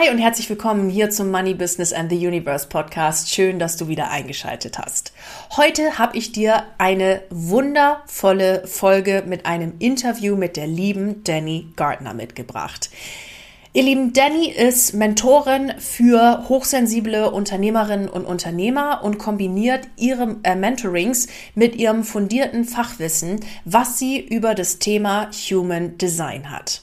Hi und herzlich willkommen hier zum Money Business and the Universe Podcast. Schön, dass du wieder eingeschaltet hast. Heute habe ich dir eine wundervolle Folge mit einem Interview mit der lieben Danny Gardner mitgebracht. Ihr Lieben, Danny ist Mentorin für hochsensible Unternehmerinnen und Unternehmer und kombiniert ihre äh, Mentorings mit ihrem fundierten Fachwissen, was sie über das Thema Human Design hat.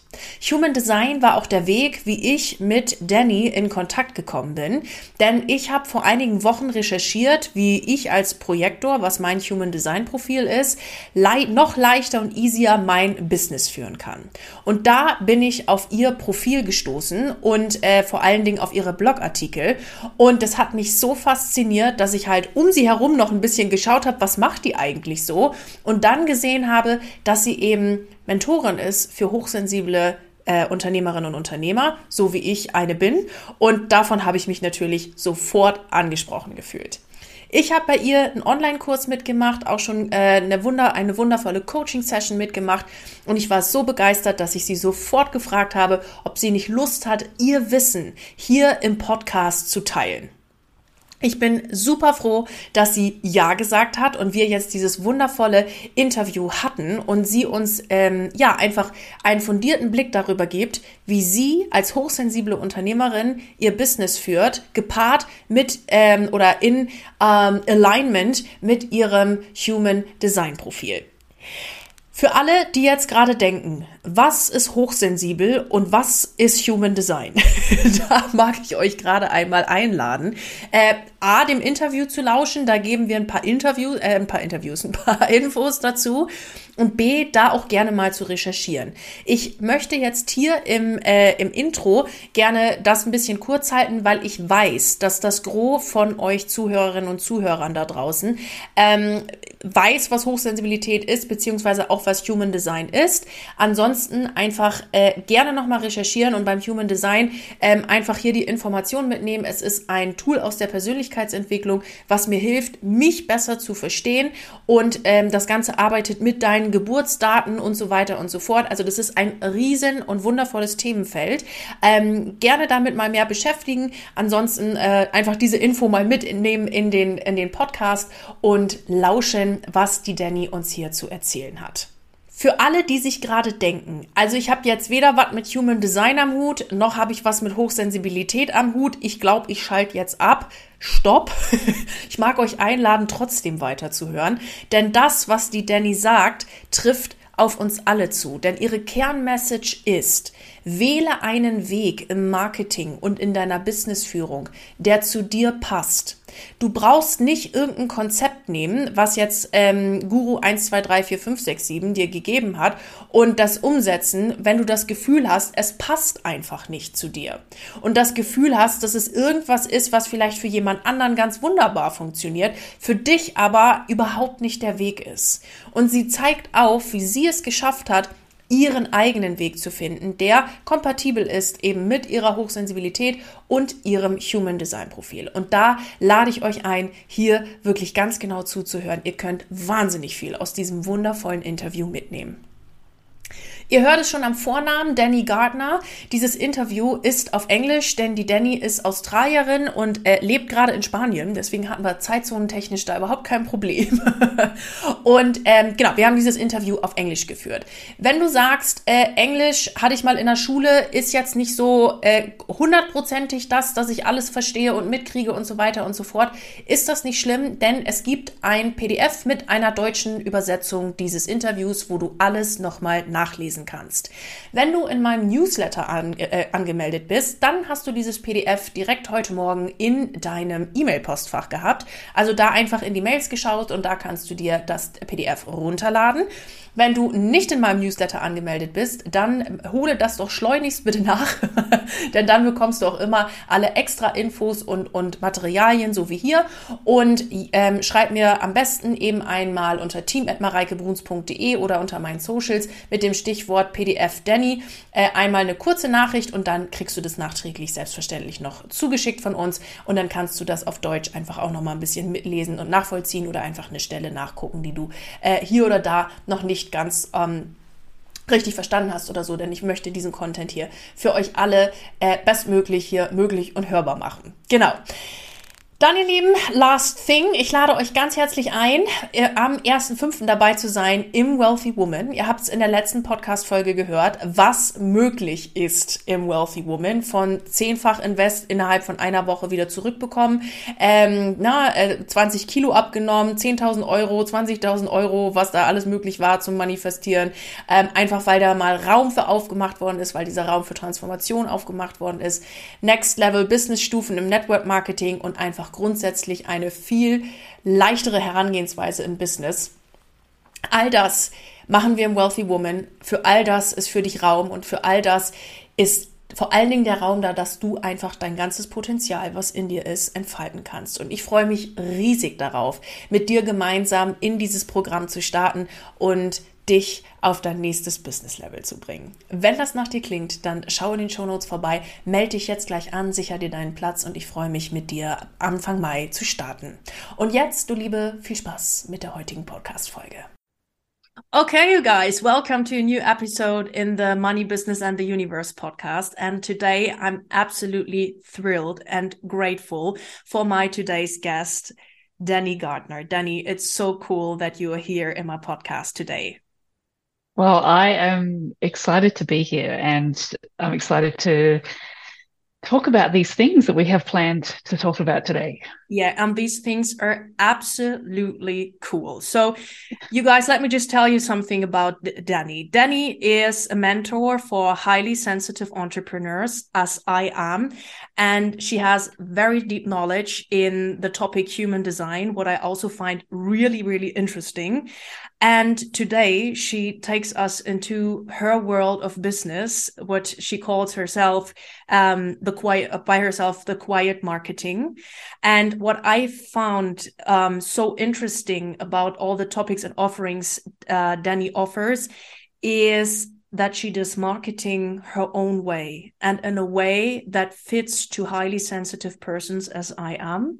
Human Design war auch der Weg, wie ich mit Danny in Kontakt gekommen bin, denn ich habe vor einigen Wochen recherchiert, wie ich als Projektor, was mein Human Design Profil ist, le noch leichter und easier mein Business führen kann. Und da bin ich auf ihr Profil gestoßen und äh, vor allen Dingen auf ihre Blogartikel. Und das hat mich so fasziniert, dass ich halt um sie herum noch ein bisschen geschaut habe, was macht die eigentlich so? Und dann gesehen habe, dass sie eben Mentorin ist für hochsensible äh, Unternehmerinnen und Unternehmer, so wie ich eine bin. Und davon habe ich mich natürlich sofort angesprochen gefühlt. Ich habe bei ihr einen Online-Kurs mitgemacht, auch schon äh, eine, Wunder, eine wundervolle Coaching-Session mitgemacht und ich war so begeistert, dass ich sie sofort gefragt habe, ob sie nicht Lust hat, ihr Wissen hier im Podcast zu teilen. Ich bin super froh, dass sie Ja gesagt hat und wir jetzt dieses wundervolle Interview hatten und sie uns ähm, ja einfach einen fundierten Blick darüber gibt, wie sie als hochsensible Unternehmerin ihr Business führt, gepaart mit ähm, oder in ähm, Alignment mit ihrem Human Design Profil. Für alle, die jetzt gerade denken, was ist hochsensibel und was ist Human Design? da mag ich euch gerade einmal einladen. Äh, A, dem Interview zu lauschen, da geben wir ein paar Interviews, äh, ein paar Interviews, ein paar Infos dazu. Und B, da auch gerne mal zu recherchieren. Ich möchte jetzt hier im, äh, im Intro gerne das ein bisschen kurz halten, weil ich weiß, dass das Gros von euch Zuhörerinnen und Zuhörern da draußen ähm, weiß, was Hochsensibilität ist, beziehungsweise auch was Human Design ist. Ansonsten einfach äh, gerne nochmal recherchieren und beim Human Design ähm, einfach hier die Informationen mitnehmen. Es ist ein Tool aus der Persönlichkeitsentwicklung, was mir hilft, mich besser zu verstehen und ähm, das Ganze arbeitet mit deinen Geburtsdaten und so weiter und so fort. Also das ist ein riesen und wundervolles Themenfeld. Ähm, gerne damit mal mehr beschäftigen. Ansonsten äh, einfach diese Info mal mitnehmen in den, in den Podcast und lauschen was die Danny uns hier zu erzählen hat. Für alle, die sich gerade denken, also ich habe jetzt weder was mit Human Design am Hut, noch habe ich was mit Hochsensibilität am Hut. Ich glaube, ich schalte jetzt ab. Stopp. Ich mag euch einladen, trotzdem weiterzuhören. Denn das, was die Danny sagt, trifft auf uns alle zu. Denn ihre Kernmessage ist, wähle einen Weg im Marketing und in deiner Businessführung, der zu dir passt. Du brauchst nicht irgendein Konzept nehmen, was jetzt ähm, Guru 1, 2, 3, 4, 5, 6, 7 dir gegeben hat und das umsetzen, wenn du das Gefühl hast, es passt einfach nicht zu dir. Und das Gefühl hast, dass es irgendwas ist, was vielleicht für jemand anderen ganz wunderbar funktioniert, für dich aber überhaupt nicht der Weg ist. Und sie zeigt auf, wie sie es geschafft hat, ihren eigenen Weg zu finden, der kompatibel ist eben mit ihrer Hochsensibilität und ihrem Human Design Profil. Und da lade ich euch ein, hier wirklich ganz genau zuzuhören. Ihr könnt wahnsinnig viel aus diesem wundervollen Interview mitnehmen. Ihr hört es schon am Vornamen, Danny Gardner. Dieses Interview ist auf Englisch, denn die Danny ist Australierin und äh, lebt gerade in Spanien. Deswegen hatten wir zeitzonentechnisch da überhaupt kein Problem. und ähm, genau, wir haben dieses Interview auf Englisch geführt. Wenn du sagst, äh, Englisch hatte ich mal in der Schule, ist jetzt nicht so äh, hundertprozentig das, dass ich alles verstehe und mitkriege und so weiter und so fort, ist das nicht schlimm, denn es gibt ein PDF mit einer deutschen Übersetzung dieses Interviews, wo du alles nochmal nachlesen lesen kannst. Wenn du in meinem Newsletter an, äh, angemeldet bist, dann hast du dieses PDF direkt heute Morgen in deinem E-Mail-Postfach gehabt. Also da einfach in die Mails geschaut und da kannst du dir das PDF runterladen. Wenn du nicht in meinem Newsletter angemeldet bist, dann hole das doch schleunigst bitte nach, denn dann bekommst du auch immer alle extra Infos und, und Materialien, so wie hier. Und ähm, schreib mir am besten eben einmal unter team.mareikebruns.de oder unter meinen Socials mit dem Stichwort PDF Danny äh, einmal eine kurze Nachricht und dann kriegst du das nachträglich selbstverständlich noch zugeschickt von uns und dann kannst du das auf Deutsch einfach auch noch mal ein bisschen mitlesen und nachvollziehen oder einfach eine Stelle nachgucken, die du äh, hier oder da noch nicht nicht ganz ähm, richtig verstanden hast oder so, denn ich möchte diesen Content hier für euch alle äh, bestmöglich hier möglich und hörbar machen. Genau. Dann, ihr Lieben, last thing. Ich lade euch ganz herzlich ein, äh, am 1.5. dabei zu sein im Wealthy Woman. Ihr habt es in der letzten Podcast-Folge gehört, was möglich ist im Wealthy Woman. Von zehnfach Invest innerhalb von einer Woche wieder zurückbekommen. Ähm, na, äh, 20 Kilo abgenommen, 10.000 Euro, 20.000 Euro, was da alles möglich war zum Manifestieren. Ähm, einfach weil da mal Raum für aufgemacht worden ist, weil dieser Raum für Transformation aufgemacht worden ist. Next Level Business Stufen im Network Marketing und einfach einfach grundsätzlich eine viel leichtere Herangehensweise im Business. All das machen wir im Wealthy Woman. Für all das ist für dich Raum und für all das ist vor allen Dingen der Raum da, dass du einfach dein ganzes Potenzial, was in dir ist, entfalten kannst. Und ich freue mich riesig darauf, mit dir gemeinsam in dieses Programm zu starten und dich auf dein nächstes Business Level zu bringen. Wenn das nach dir klingt, dann schau in den Show Notes vorbei, melde dich jetzt gleich an, sicher dir deinen Platz und ich freue mich mit dir Anfang Mai zu starten. Und jetzt, du Liebe, viel Spaß mit der heutigen Podcast Folge. Okay, you guys, welcome to a new episode in the Money Business and the Universe podcast. And today I'm absolutely thrilled and grateful for my today's guest, Danny Gardner. Danny, it's so cool that you are here in my podcast today. Well, I am excited to be here and I'm excited to talk about these things that we have planned to talk about today. Yeah, and these things are absolutely cool. So, you guys, let me just tell you something about Dani. Dani is a mentor for highly sensitive entrepreneurs, as I am, and she has very deep knowledge in the topic human design, what I also find really, really interesting. And today she takes us into her world of business, what she calls herself um, the quiet by herself the quiet marketing. And what I found um, so interesting about all the topics and offerings uh, Dani offers is that she does marketing her own way and in a way that fits to highly sensitive persons as I am.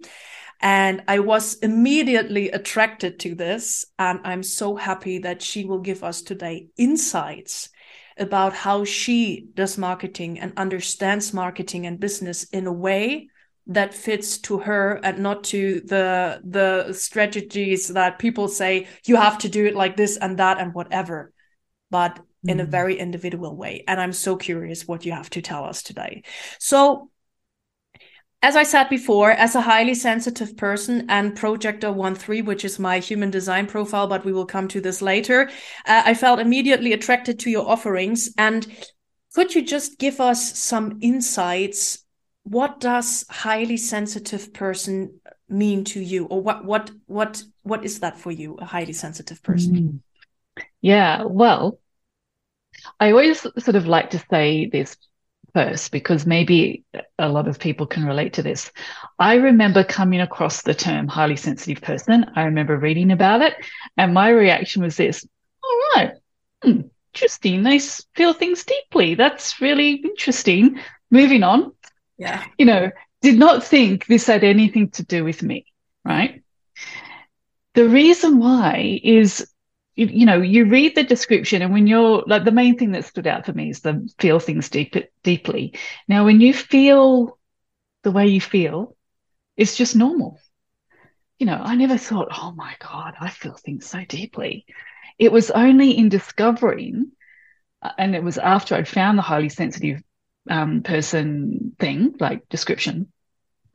And I was immediately attracted to this. And I'm so happy that she will give us today insights about how she does marketing and understands marketing and business in a way that fits to her and not to the the strategies that people say you have to do it like this and that and whatever but mm. in a mm. very individual way and i'm so curious what you have to tell us today so as I said before, as a highly sensitive person and projector 1-3, which is my human design profile, but we will come to this later, uh, I felt immediately attracted to your offerings. And could you just give us some insights? What does highly sensitive person mean to you? Or what what what what is that for you, a highly sensitive person? Mm. Yeah, well, I always sort of like to say this first because maybe a lot of people can relate to this. I remember coming across the term highly sensitive person. I remember reading about it, and my reaction was this all right, hmm, interesting. They feel things deeply. That's really interesting. Moving on. Yeah. You know, did not think this had anything to do with me, right? The reason why is you, you, know, you read the description, and when you're like the main thing that stood out for me is the feel things deep, deeply. Now, when you feel the way you feel, it's just normal. You know, I never thought, oh my God, I feel things so deeply. It was only in discovering, uh, and it was after I'd found the highly sensitive um, person thing, like description,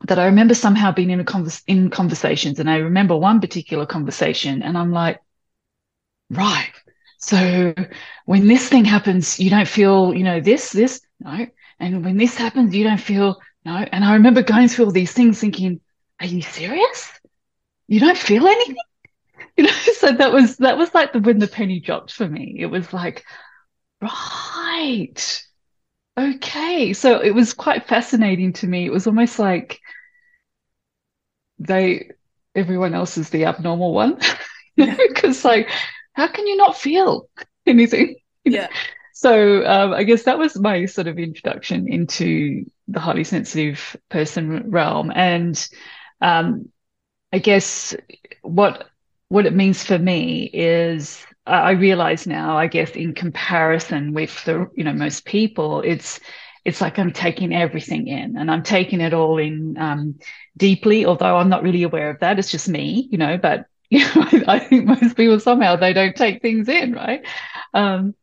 that I remember somehow being in a in conversations, and I remember one particular conversation, and I'm like, right, so when this thing happens, you don't feel, you know, this, this, no. And when this happens, you don't feel, no. And I remember going through all these things thinking, are you serious? You don't feel anything? You know, so that was, that was like the, when the penny dropped for me. It was like, right. Okay. So it was quite fascinating to me. It was almost like they, everyone else is the abnormal one. Because like, how can you not feel anything? Yeah. So um, I guess that was my sort of introduction into the highly sensitive person realm, and um, I guess what what it means for me is I realize now, I guess, in comparison with the you know most people, it's it's like I'm taking everything in and I'm taking it all in um, deeply. Although I'm not really aware of that, it's just me, you know. But you know, I, think most people somehow they don't take things in, right? Um,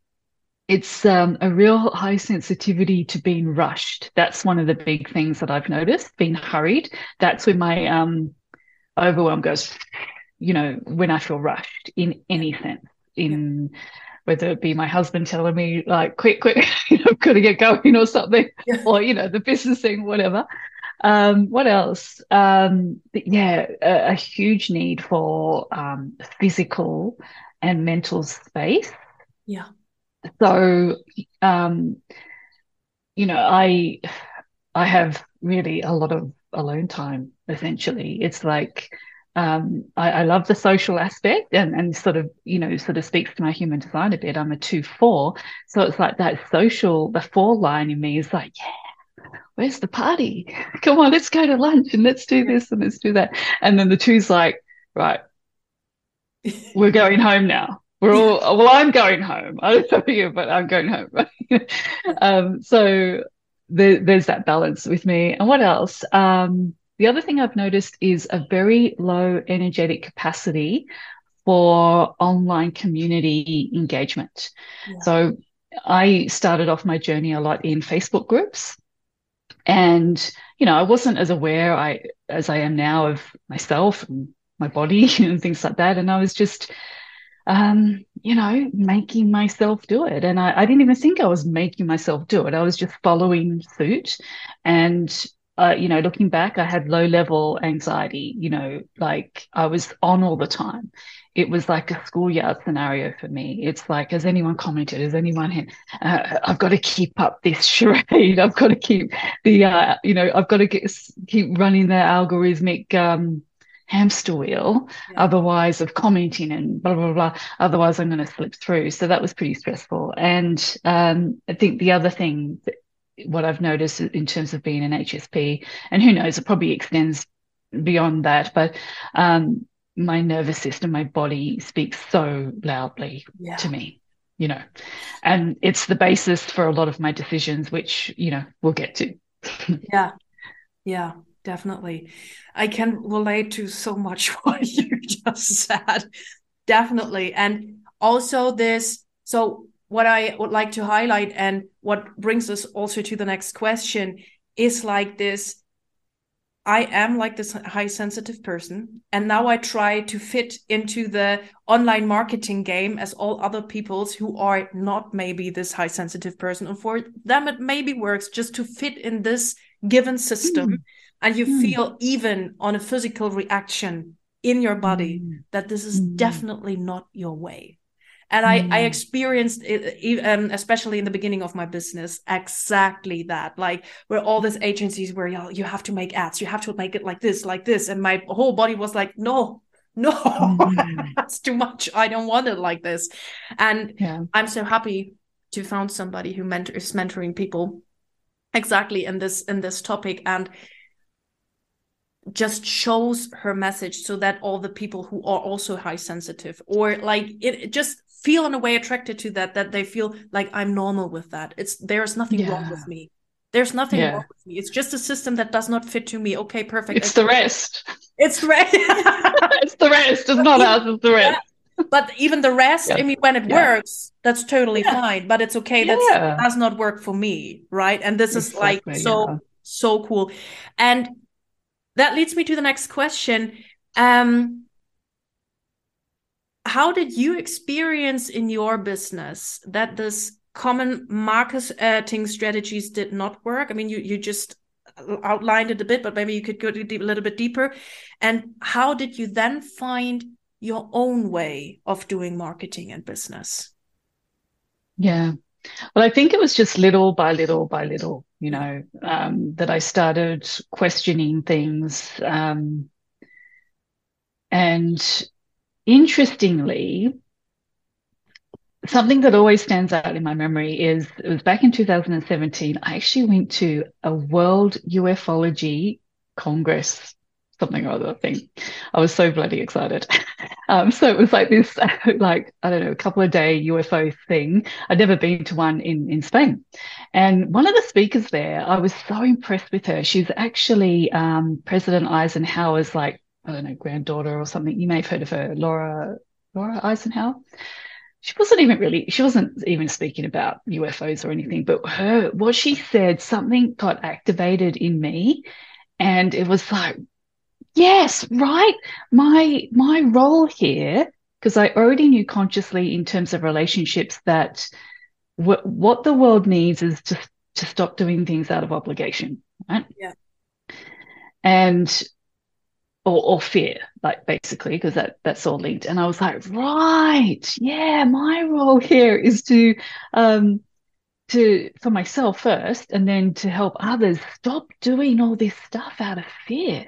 it's um, a real high sensitivity to being rushed. That's one of the big things that I've noticed. Being hurried. That's when my um, overwhelm goes. You know, when I feel rushed in any sense, in whether it be my husband telling me like, "Quick, quick, you know, I've got to get going" or something, yeah. or you know, the business thing, whatever. Um, what else? Um, yeah, a, a, huge need for um, physical and mental space. Yeah. So, um, you know, I I have really a lot of alone time. Essentially, it's like um, I, I, love the social aspect and, and sort of, you know, sort of speaks to my human design a bit. I'm a two four. So it's like that social, the four line in me is like, yeah, where's the party? Come on, let's go to lunch and let's do this and let's do that. And then the two's like, right, we're going home now. We're all, well, I'm going home. I don't know you, but I'm going home. um, so there, there's that balance with me. And what else? Um, the other thing I've noticed is a very low energetic capacity for online community engagement. Yeah. So I started off my journey a lot in Facebook groups. And, you know, I wasn't as aware I as I am now of myself and my body and things like that. And I was just um, you know, making myself do it. And I, I didn't even think I was making myself do it. I was just following suit. And uh, you know, looking back, I had low level anxiety, you know, like I was on all the time. It was like a schoolyard scenario for me. It's like, has anyone commented? Has anyone had, uh, I've got to keep up this charade. I've got to keep the, uh, you know, I've got to get, keep running the algorithmic, um, hamster wheel yeah. otherwise of commenting and blah blah blah otherwise i'm going to slip through so that was pretty stressful and um, i think the other thing that, what i've noticed in terms of being an hsp and who knows it probably extends beyond that but um, my nervous system my body speaks so loudly yeah. to me you know and it's the basis for a lot of my decisions which you know we'll get to yeah yeah definitely. I can relate to so much what you just said. Definitely. And also this, so what I would like to highlight and what brings us also to the next question is like this I am like this high sensitive person. And now I try to fit into the online marketing game as all other peoples who are not maybe this high sensitive person. And for them, it maybe works just to fit in this given system. Mm and you mm. feel even on a physical reaction in your body mm. that this is mm. definitely not your way and I, I hmm. experienced it, um, especially in the beginning of my business, exactly that. Like where all these agencies where you, you have to make ads, you have to make it like this, like this, and my whole body was like, no, no, hmm. that's too much. I don't want it like this. And yeah. I'm so happy to found somebody who mentor is mentoring people exactly in this in this topic and just shows her message so that all the people who are also high sensitive or like it just feel in a way attracted to that that they feel like i'm normal with that. It's there's nothing yeah. wrong with me. There's nothing yeah. wrong with me. It's just a system that does not fit to me. Okay perfect. It's the rest. It's the rest. It's the rest. It's not us it's the rest. yeah. but even the rest i mean when it works that's totally fine. But it's okay. That does not work for me right? And this exactly, is like so so cool. And that leads me to the next question. Um, how did you experience in your business that this common marketing strategies did not work? I mean, you you just outlined it a bit, but maybe you could go a little bit deeper. And how did you then find your own way of doing marketing and business? Yeah. Well, I think it was just little by little by little, you know, um, that I started questioning things. Um, and interestingly, something that always stands out in my memory is it was back in 2017. I actually went to a World UFOlogy Congress, something or other thing. I was so bloody excited. Um, so it was like this, like, I don't know, a couple of day UFO thing. I'd never been to one in, in Spain. And one of the speakers there, I was so impressed with her. She's actually um, President Eisenhower's, like, I don't know, granddaughter or something. You may have heard of her, Laura, Laura Eisenhower. She wasn't even really she wasn't even speaking about UFOs or anything but her what she said something got activated in me and it was like yes right my my role here because I already knew consciously in terms of relationships that w- what the world needs is to to stop doing things out of obligation right? Yeah. And or, or fear, like basically, because that that's all linked. And I was like, right, yeah, my role here is to um to for myself first, and then to help others stop doing all this stuff out of fear,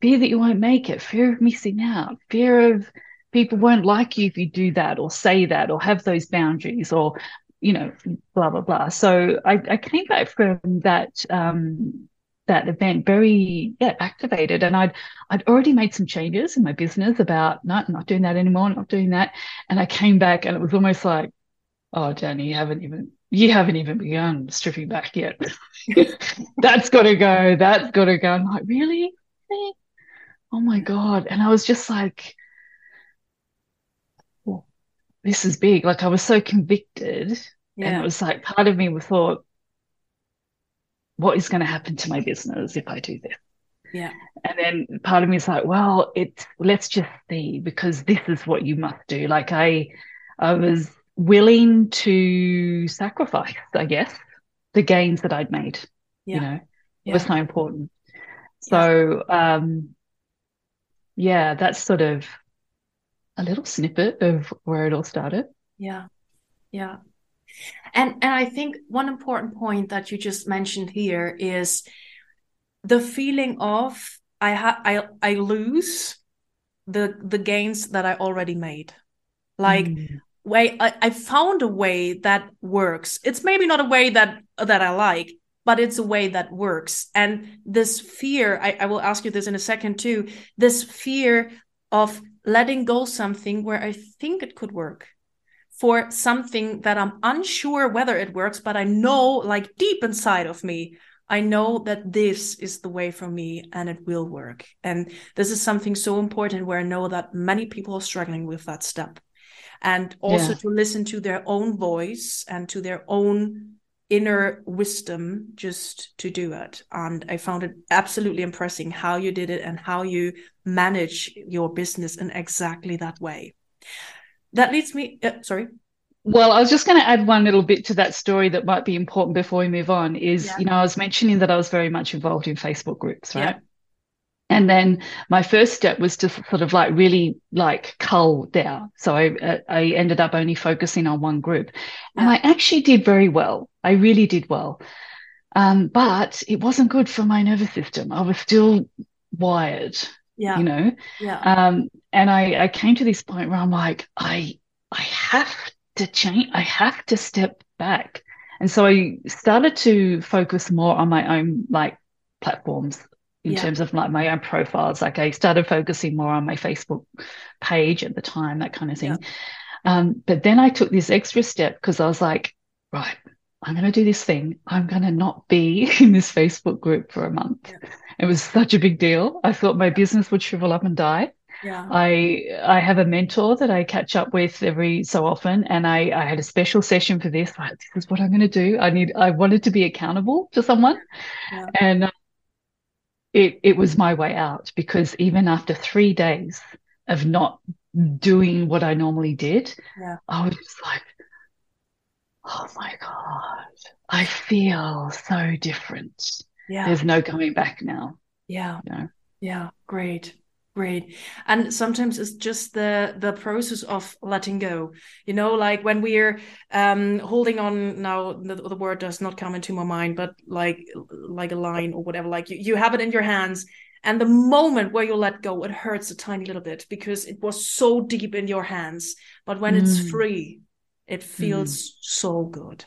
fear that you won't make it, fear of missing out, fear of people won't like you if you do that or say that or have those boundaries or you know blah blah blah so i, I came back from that um, that event very yeah, activated and I'd I'd already made some changes in my business about not not doing that anymore, not doing that. And I came back and it was almost like, oh Dani, you haven't even you haven't even begun stripping back yet. that's gotta go, that's gotta go. I'm like, really? Oh my God. And I was just like, oh, this is big. Like I was so convicted. Yeah. And it was like part of me thought, what is going to happen to my business if I do this? Yeah. And then part of me is like, well, it's let's just see because this is what you must do. Like I I was willing to sacrifice, I guess, the gains that I'd made. Yeah. You know, yeah. was so important. So um yeah, that's sort of a little snippet of where it all started. Yeah. Yeah. And and I think one important point that you just mentioned here is the feeling of I ha- I I lose the the gains that I already made. Like mm. way I, I found a way that works. It's maybe not a way that that I like, but it's a way that works. And this fear, I, I will ask you this in a second too, this fear of letting go something where I think it could work for something that I'm unsure whether it works, but I know, like deep inside of me, I know that this is the way for me and it will work. And this is something so important where I know that many people are struggling with that step. And also yeah. to listen to their own voice and to their own inner wisdom just to do it. And I found it absolutely impressive how you did it and how you manage your business in exactly that way that leads me uh, sorry well, I was just going to add one little bit to that story that might be important before we move on. Is, yeah. you know, I was mentioning that I was very much involved in Facebook groups, right? Yeah. And then my first step was to sort of like really like cull down. So I, uh, I ended up only focusing on one group and I actually did very well. I really did well. Um, but it wasn't good for my nervous system. I was still wired yeah. you know? Yeah. Um and i i came to this point where i'm like i i have to change i have to step back. And so i started to focus more on my own like platforms in yeah. terms of like my own profiles. Like i started focusing more on my facebook page at the time that kind of thing. Yeah. um but then i took this extra step because i was like right I'm going to do this thing. I'm going to not be in this Facebook group for a month. Yeah. It was such a big deal. I thought my business would shrivel up and die. Yeah. I I have a mentor that I catch up with every so often, and I I had a special session for this. Like, this is what I'm going to do. I need. I wanted to be accountable to someone, yeah. and uh, it it was my way out because even after three days of not doing what I normally did, Yeah. I was just like, oh my God, I feel so different. Yeah. There's no coming back now. Yeah. You know? Yeah. Great. Great. And sometimes it's just the the process of letting go. You know, like when we're um holding on now the, the word does not come into my mind, but like like a line or whatever, like you, you have it in your hands. And the moment where you let go, it hurts a tiny little bit because it was so deep in your hands. But when it's Mm. free, it feels so good.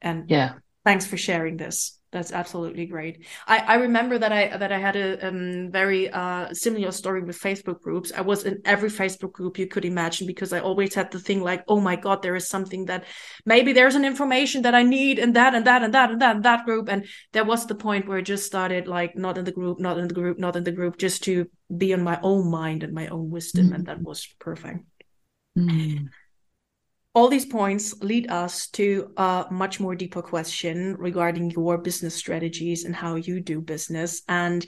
And Yeah. thanks for sharing this. That's absolutely great. I i remember that i that i had a um, very uh similar story with facebook groups. I was in every facebook group you could imagine because i always had the thing like oh my god there is something that maybe there's an information that i need in that and that and that and that and that group. And there was the point where i just started like not in the group not in the group not in the group just to be on my own mind and my own wisdom and that was perfect. Mm. All these points lead us to a much more deeper question regarding your business strategies and how you do business. And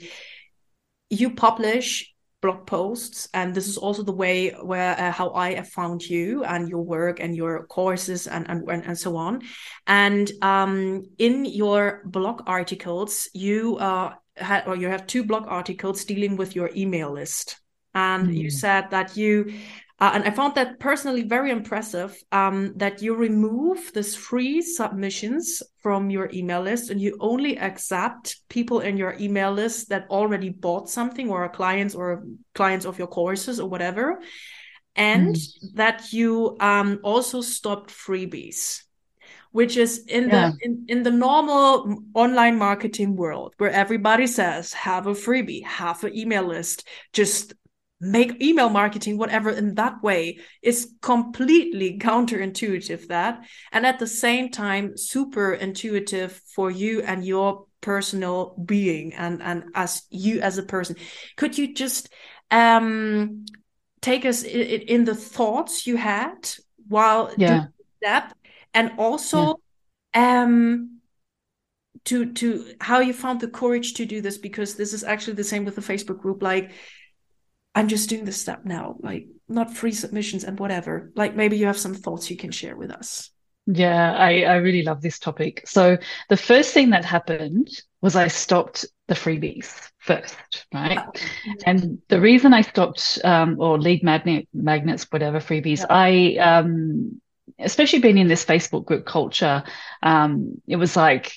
you publish blog posts, and this is also the way where uh, how I have found you and your work and your courses and and and, so on. And um, in your blog articles, you uh had or you have two blog articles dealing with your email list, and you Mm. said that you uh, and I found that personally very impressive um, that you remove this free submissions from your email list and you only accept people in your email list that already bought something or are clients or clients of your courses or whatever. And that you um, also stopped freebies. Which is in Yeah. the in, in the normal online marketing world where everybody says have a freebie, have an email list, just make email marketing whatever in that way is completely counterintuitive that and at the same time super intuitive for you and your personal being and and as you as a person. Could you just um take us in, in the thoughts you had while Yeah. doing that and also um to to how you found the courage to do this? Because this is actually the same with the facebook group. Like I'm just doing this step now, like not free submissions and whatever. Like maybe you have some thoughts you can share with us. Yeah, I, I really love this topic. So the first thing that happened was I stopped the freebies first, right? And the reason I stopped um, or lead magnet magnets, whatever freebies, Yeah. I um, especially being in this Facebook group culture, um, it was like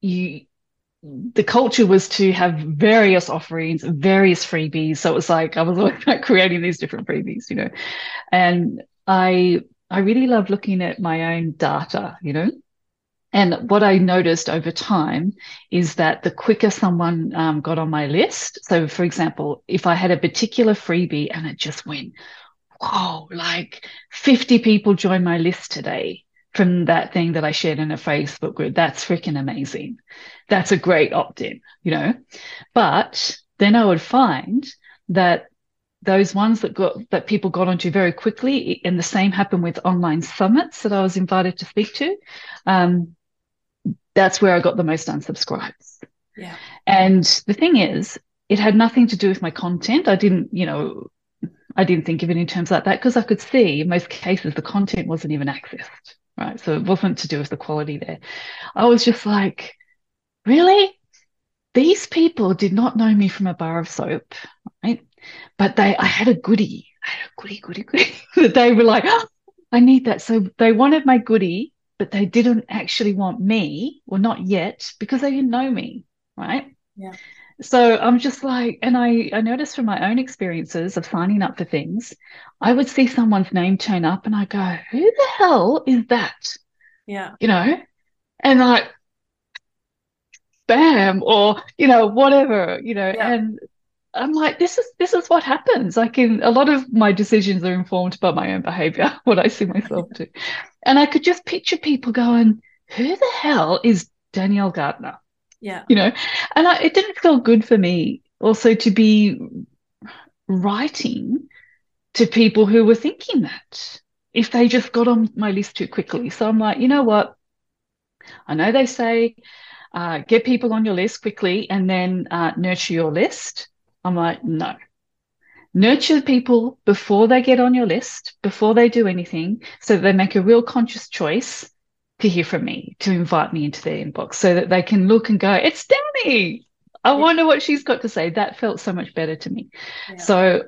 you the culture was to have various offerings, various freebies. So it was like I was always like creating these different freebies, you know. And I I really love looking at my own data, you know. And what I noticed over time is that the quicker someone um, got on my list, so for example, if I had a particular freebie and it just went, whoa, like 50 people joined my list today from that thing that I shared in a Facebook group, that's freaking amazing. That's a great opt in, you know. But then I would find that those ones that got that people got onto very quickly, and the same happened with online summits that I was invited to speak to. Um, that's where I got the most unsubscribes. Yeah. And the thing is, it had nothing to do with my content. I didn't, you know, I didn't think of it in terms like that because I could see in most cases the content wasn't even accessed, right? So it wasn't to do with the quality there. I was just like, really? These people did not know me from a bar of soap, right? But they, I had a goodie. I had a goodie, goodie, goodie. that they were like, oh, I need that. So they wanted my goodie, but they didn't actually want me, or not yet, because they didn't know me, right? Yeah. So I'm just like, and I, I noticed from my own experiences of signing up for things, I would see someone's name turn up and I go, who the hell is that? Yeah. You know? And like, spam or, you know, whatever, you know, Yeah. and I'm like, this is this is what happens. Like in a lot of my decisions are informed by my own behavior, what I see myself do. And I could just picture people going, who the hell is Danielle Gardner? Yeah. you know and I, it didn't feel good for me also to be writing to people who were thinking that if they just got on my list too quickly. So i'm like you know what? I know they say uh, get people on your list quickly and then uh, nurture your list. I'm like no. Nurture people before they get on your list, before they do anything, so they make a real conscious choice to hear from me, to invite me into their inbox so that they can look and go, it's Dani. I yeah. wonder what she's got to say. That felt so much better to me. Yeah. So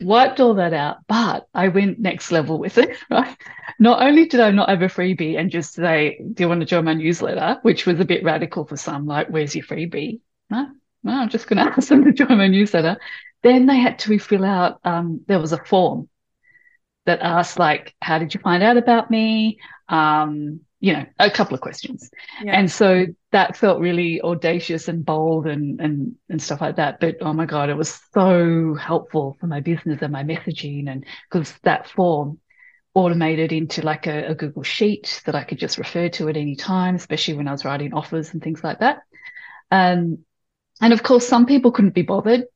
wiped all that out, but I went next level with it, right? Not only did I not have a freebie and just say, do you want to join my newsletter? Which was a bit radical for some, like, where's your freebie? No, no, I'm just going to ask them to join my newsletter. Then they had to fill out, um, there was a form that asked like, how did you find out about me? Um, you know, a couple of questions. Yeah. And so that felt really audacious and bold and, and, and stuff like that. But oh my God, it was so helpful for my business and my messaging. And because that form automated into like a, a, Google sheet that I could just refer to at any time, especially when I was writing offers and things like that. Um, and of course, some people couldn't be bothered.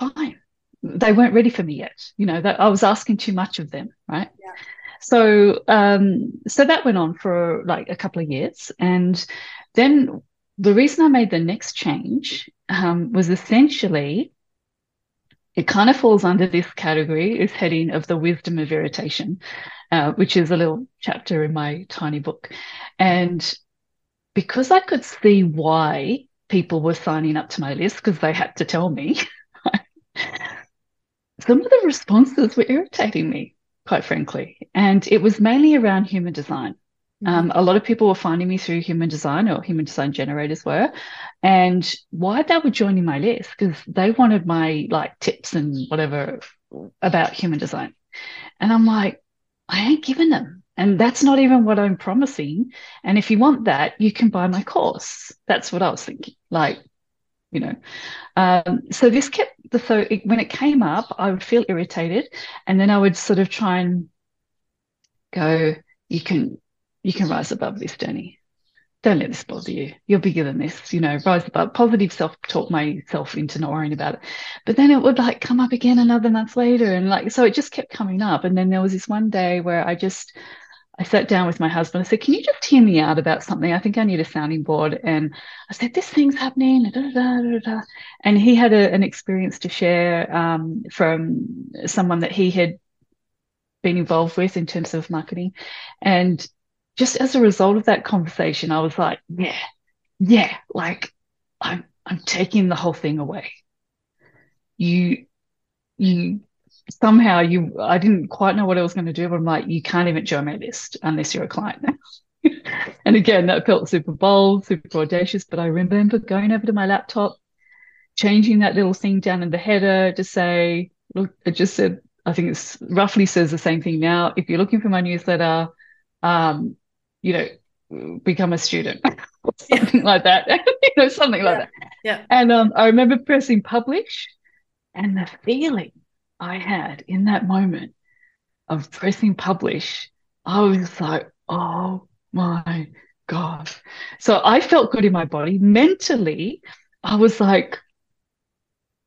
Fine. They weren't ready for me yet. You know, that I was asking too much of them. Right. Yeah. So, um, so that went on for like a couple of years. And then the reason I made the next change um, was essentially it kind of falls under this category, is heading of the wisdom of irritation, uh, which is a little chapter in my tiny book. And because I could see why people were signing up to my list, because they had to tell me, some of the responses were irritating me quite frankly. And it was mainly around human design. Mm-hmm. Um, a lot of people were finding me through human design or human design generators were. And why they were joining my list because they wanted my like tips and whatever about human design. And I'm like, I ain't giving them. And that's not even what I'm promising. And if you want that, you can buy my course. That's what I was thinking. Like, you know. Um, so this kept the so it, when it came up, I would feel irritated, and then I would sort of try and go, "You can, you can rise above this, Dani. Don't let this bother you. You're bigger than this. You know, rise above." Positive self-talk myself into not worrying about it, but then it would like come up again another month later, and like so it just kept coming up. And then there was this one day where I just I sat down with my husband. I said, "Can you just hear me out about something? I think I need a sounding board." And I said, "This thing's happening." Da, da, da, and he had a, an experience to share um, from someone that he had been involved with in terms of marketing. And just as a result of that conversation, I was like, "Yeah, yeah, like I'm I'm taking the whole thing away. You you somehow you I didn't quite know what I was going to do, but I'm like, you can't even join my list unless you're a client now. and again, that felt super bold, super audacious. But I remember going over to my laptop, changing that little thing down in the header to say, look, it just said, I think it's roughly says the same thing now. If you're looking for my newsletter, um, you know, become a student, something yeah. like that. you know, something yeah. like that. Yeah. And um, I remember pressing publish and the feeling I had in that moment of pressing publish, I was like, oh my God. So I felt good in my body. Mentally, I was like,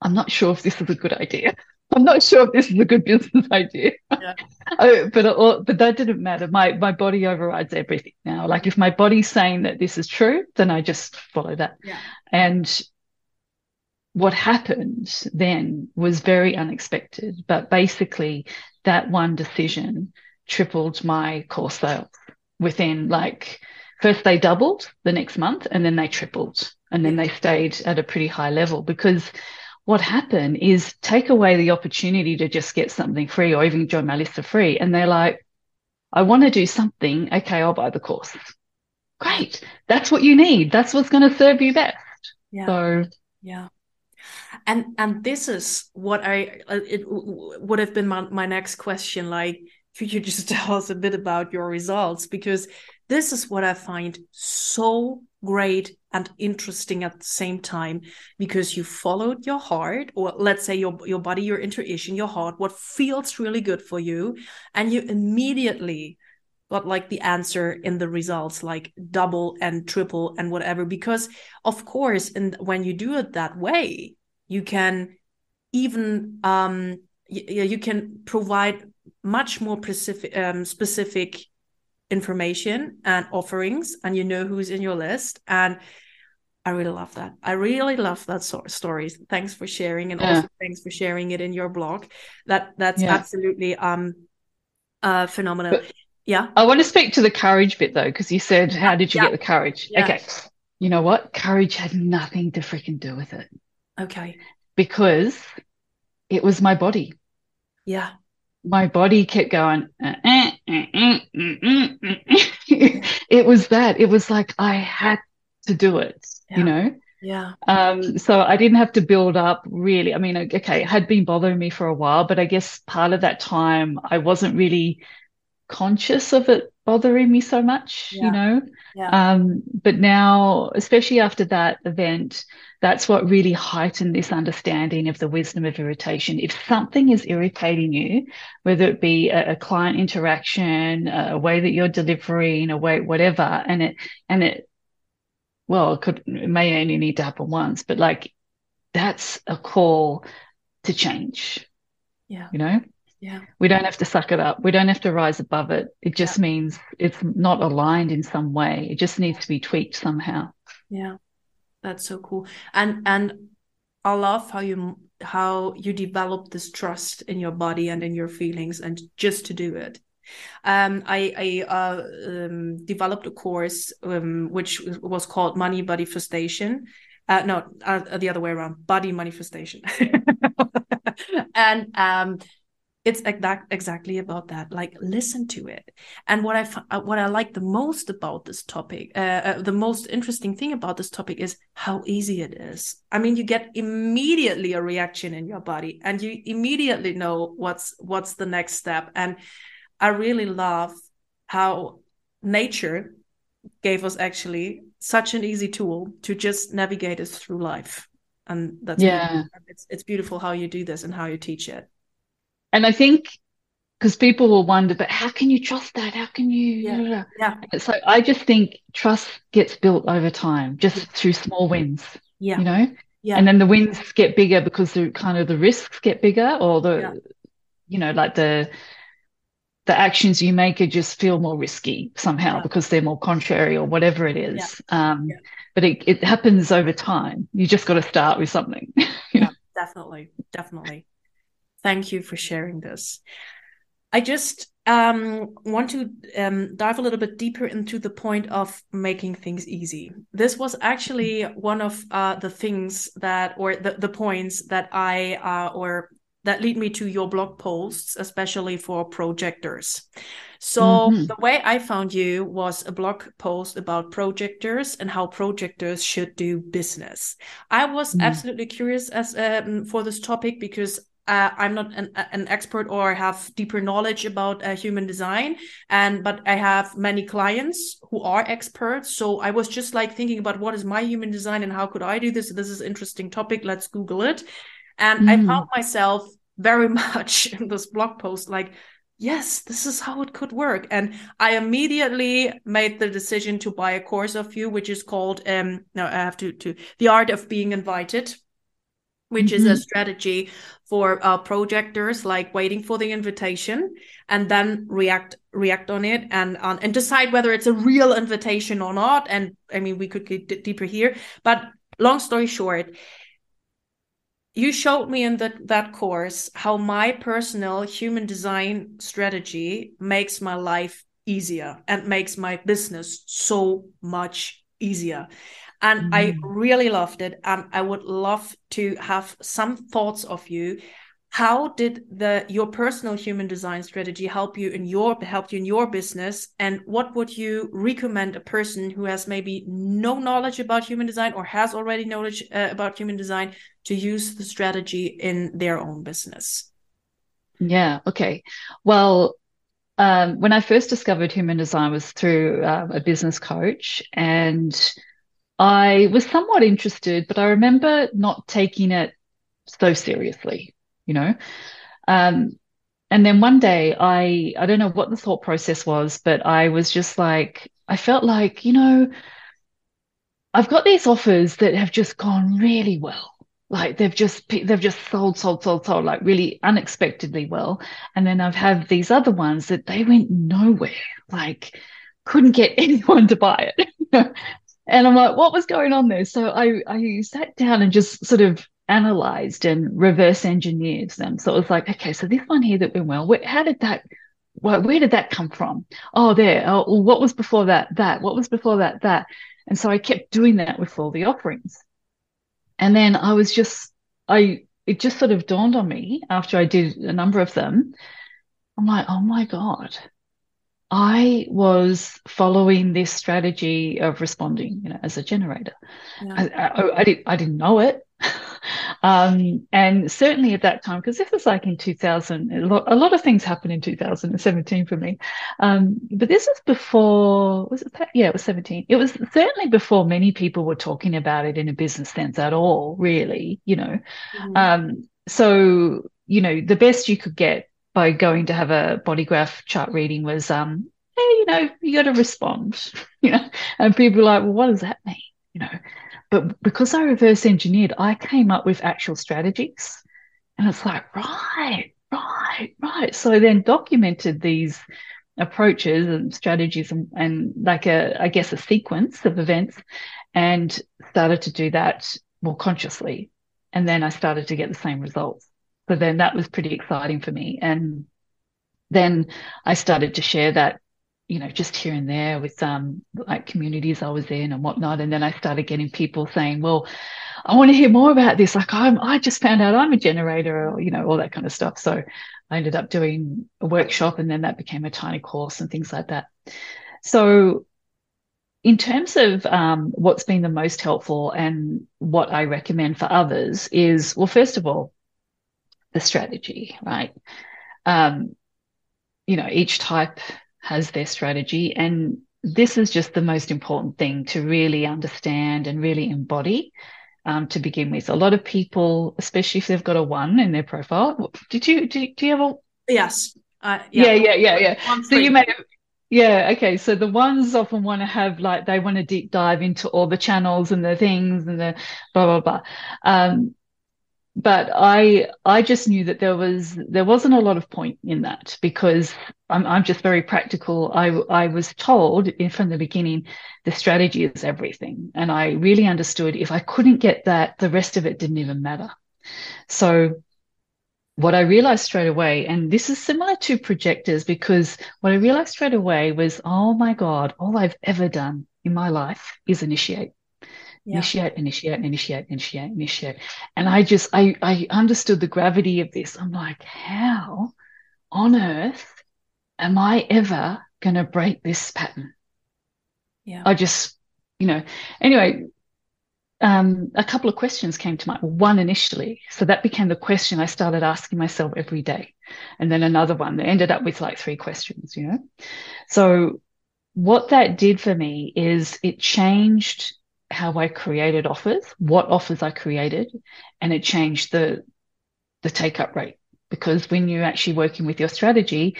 I'm not sure if this is a good idea. I'm not sure if this is a good business idea. Yeah. oh, but but that didn't matter. My my body overrides everything now. Like if my body's saying that this is true, then I just follow that. Yeah. And what happened then was very unexpected, but basically that one decision tripled my course sales within like first they doubled the next month and then they tripled and then they stayed at a pretty high level because what happened is take away the opportunity to just get something free or even join my list for free and they're like I want to do something. Okay I'll buy the course. Great. That's what you need. That's what's going to serve you best. Yeah. So yeah and and this is what i uh, it would have been my, my next question like could you just tell us a bit about your results? Because this is what i find so great and interesting at the same time. Because you followed your heart or let's say your your body your intuition your heart what feels really good for you and you immediately got like the answer in the results like double and triple and whatever. Because of course and when you do it that way you can even um you, you can provide much more specific um, specific information and offerings and you know who's in your list and I really love that. I really love that sort of stories. Thanks for sharing, and Yeah. also thanks for sharing it in your blog. That that's Yeah. absolutely um uh phenomenal. But- yeah. I want to speak to the courage bit though, because you said, how did you Yeah. get the courage? Okay. You know what? Courage had nothing to freaking do with it Okay. because it was my body. Yeah. My body kept going. "Uh, uh, uh, uh, uh, uh, uh." It was that. It was like I had to do it, Yeah. you know? Yeah. Um, so I didn't have to build up really. I mean, okay, it had been bothering me for a while, but I guess part of that time I wasn't really conscious of it bothering me so much, Yeah. you know. Yeah. Um, but now, especially after that event, that's what really heightened this understanding of the wisdom of irritation. If something is irritating you, whether it be a, a client interaction, a way that you're delivering, a way, whatever, and it, and it, well, it could, it may only need to happen once, but like that's a call to change, Yeah. you know? Yeah. We don't have to suck it up. We don't have to rise above it. It just means it's not aligned in some way. It just needs to be tweaked somehow. Yeah. That's so cool. And and I love how you how you develop this trust in your body and in your feelings and just to do it. Um, I I uh, um, developed a course um, which was called Money body Manifestation. Uh, no, uh, the other way around, Body Manifestation. and um, it's exact exactly about that. Like listen to it. And what I uh, what I like the most about this topic, uh, uh, the most interesting thing about this topic is how easy it is. I mean, you get immediately a reaction in your body, and you immediately know what's what's the next step. And I really love how nature gave us actually such an easy tool to just navigate us through life. And that's Yeah. beautiful. it's it's beautiful how you do this and how you teach it. And I think because people will wonder, but how can you trust that? How can you? Yeah. Yeah. So I just think trust gets built over time, just through small wins, Yeah. you know? Yeah. And then the wins get bigger because the kind of the risks get bigger or the, Yeah. you know, like the, the actions you make are just feel more risky somehow Yeah. because they're more contrary or whatever it is. Um, Yeah. but it, it happens over time. You just got to start with something. you know? Definitely, definitely. Thank you for sharing this. I just um, want to um, dive a little bit deeper into the point of making things easy. This was actually one of uh, the things that, or the, the points that I, uh, or that lead me to your blog posts, especially for projectors. So Mhm. the way I found you was a blog post about projectors and how projectors should do business. I was Mm. absolutely curious as um, for this topic because uh, I'm not an, an expert or have deeper knowledge about uh, human design, and but I have many clients who are experts. So I was just like thinking about what is my human design and how could I do this? This is an interesting topic. Let's Google it, and I Mm. found myself very much in this blog post like. Yes, this is how it could work. And I immediately made the decision to buy a course of you, which is called um no, I have to to the art of being invited, which is a Mhm. strategy for uh, projectors, like waiting for the invitation and then react react on it and on and decide whether it's a real invitation or not. And I mean, we could get deeper here, but long story short, you showed me in that that course how my personal human design strategy makes my life easier and makes my business so much easier and i Mm. really loved it and i would love to have some thoughts of you how did the your personal human design strategy help you in your help you in your business and what would you recommend a person who has maybe no knowledge about human design or has already knowledge uh, about human design to use the strategy in their own business Yeah. Okay. Well, um, when I first discovered human design was through um, a business coach, and I was somewhat interested, but I remember not taking it so seriously, you know. Um, and then one day, I I don't know what the thought process was, but I was just like, I felt like, you know, I've got these offers that have just gone really well. Like they've just they've just sold, sold, sold, sold, like really unexpectedly well. And then I've had these other ones that they went nowhere, like couldn't get anyone to buy it. And I'm like, what was going on there? So I, I sat down and just sort of analyzed and reverse engineered them. So it was like, okay, so this one here that went well, where, how did that, where, where did that come from? Oh, there. Oh, what was before that? That. What was before that? That. And so I kept doing that with all the offerings. And then I was just, I, it just sort of dawned on me after I did a number of them. I'm like, oh my God, I was following this strategy of responding, you know, as a generator. Yeah. I, I, I, did, I didn't know it. um, and certainly at that time, because this was like in 2000, a lot, a lot of things happened in 2017 for me. Um, but this was before, was it that? Yeah, it was 17. It was certainly before many people were talking about it in a business sense at all, really, you know. Mm-hmm. Um, so, you know, the best you could get by going to have a body graph chart reading was, um, hey, you know, you got to respond, you know, and people are like, well, what does that mean? You know, but because I reverse engineered, I came up with actual strategies and it's like, right, right, right. So I then documented these approaches and strategies and, and like a, I guess, a sequence of events and started to do that more consciously. And then I started to get the same results. So then that was pretty exciting for me. And then I started to share that, you know, just here and there with um like communities I was in and whatnot. And then I started getting people saying, well, I want to hear more about this. Like I'm I just found out I'm a generator or, you know, all that kind of stuff. So I ended up doing a workshop and then that became a tiny course and things like that. So in terms of um, what's been the most helpful and what I recommend for others is, well, first of all, the strategy, right? Um, you know, each type has their strategy, and this is just the most important thing to really understand and really embody um, to begin with. A lot of people, especially if they've got a one in their profile, did you do, do you have a yes? Uh, yeah. yeah, yeah, yeah, yeah. So you may have, yeah, okay. So the ones often want to have like they want to deep dive into all the channels and the things and the blah blah blah. Um, but I I just knew that there was there wasn't a lot of point in that because I'm I'm just very practical. I I was told from the beginning the strategy is everything, and I really understood if I couldn't get that, the rest of it didn't even matter. So what I realized straight away, and this is similar to projectors because what I realized straight away was, oh my God, all I've ever done in my life is initiate yeah. initiate, initiate, initiate, initiate, initiate. And I just, I, I understood the gravity of this. I'm like, how on earth am I ever going to break this pattern? Yeah. I just, you know, anyway, um, a couple of questions came to mind. One initially. So that became the question I started asking myself every day. And then another one that ended up with like three questions, you know? So what that did for me is it changed how I created offers, what offers I created, and it changed the the take up rate. Because when you're actually working with your strategy,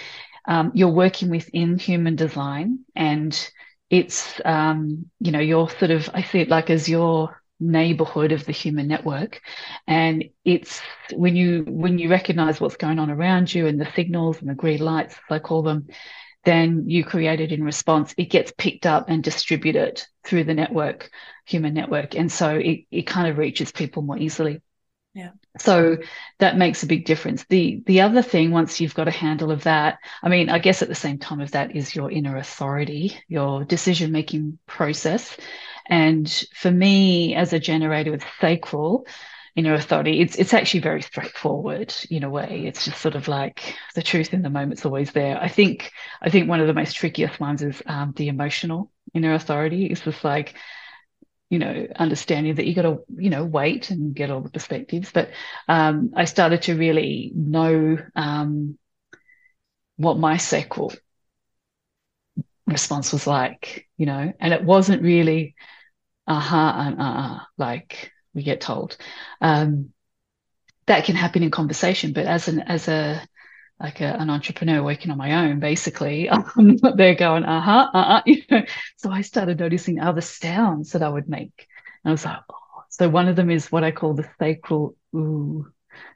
um, you're working within human design, and it's um, you know you're sort of I see it like as your neighborhood of the human network and it's when you when you recognize what's going on around you and the signals and the green lights as i call them then you create it in response, it gets picked up and distributed through the network, human network. And so it, it kind of reaches people more easily. Yeah. So that makes a big difference. The the other thing, once you've got a handle of that, I mean, I guess at the same time of that is your inner authority, your decision making process. And for me, as a generator with sacral, inner authority, it's it's actually very straightforward in a way. It's just sort of like the truth in the moment's always there. I think I think one of the most trickiest ones is um, the emotional inner authority. It's just like you know understanding that you got to you know wait and get all the perspectives. But um, I started to really know um, what my sacral response was like, you know, and it wasn't really aha uh-huh, and uh-uh, like we get told. Um, that can happen in conversation, but as an as a like a, an entrepreneur working on my own, basically, I'm not there going, uh huh, uh huh. You know, so I started noticing other sounds that I would make. And I was like, oh. so one of them is what I call the sacral ooh.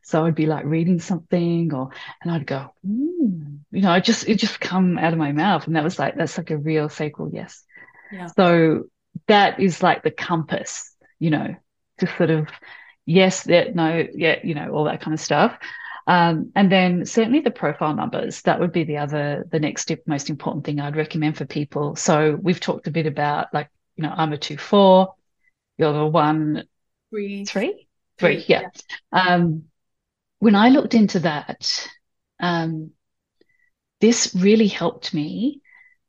So I'd be like reading something or, and I'd go, mm. you know, I just, it just come out of my mouth. And that was like, that's like a real sacral yes. Yeah. So that is like the compass, you know, sort of yes, that no, yeah, you know, all that kind of stuff. Um, and then certainly the profile numbers, that would be the other, the next most important thing I'd recommend for people. So we've talked a bit about like, you know, I'm a two, four, you're the one, three, three, three, yeah. yeah. Um, when I looked into that, um, this really helped me.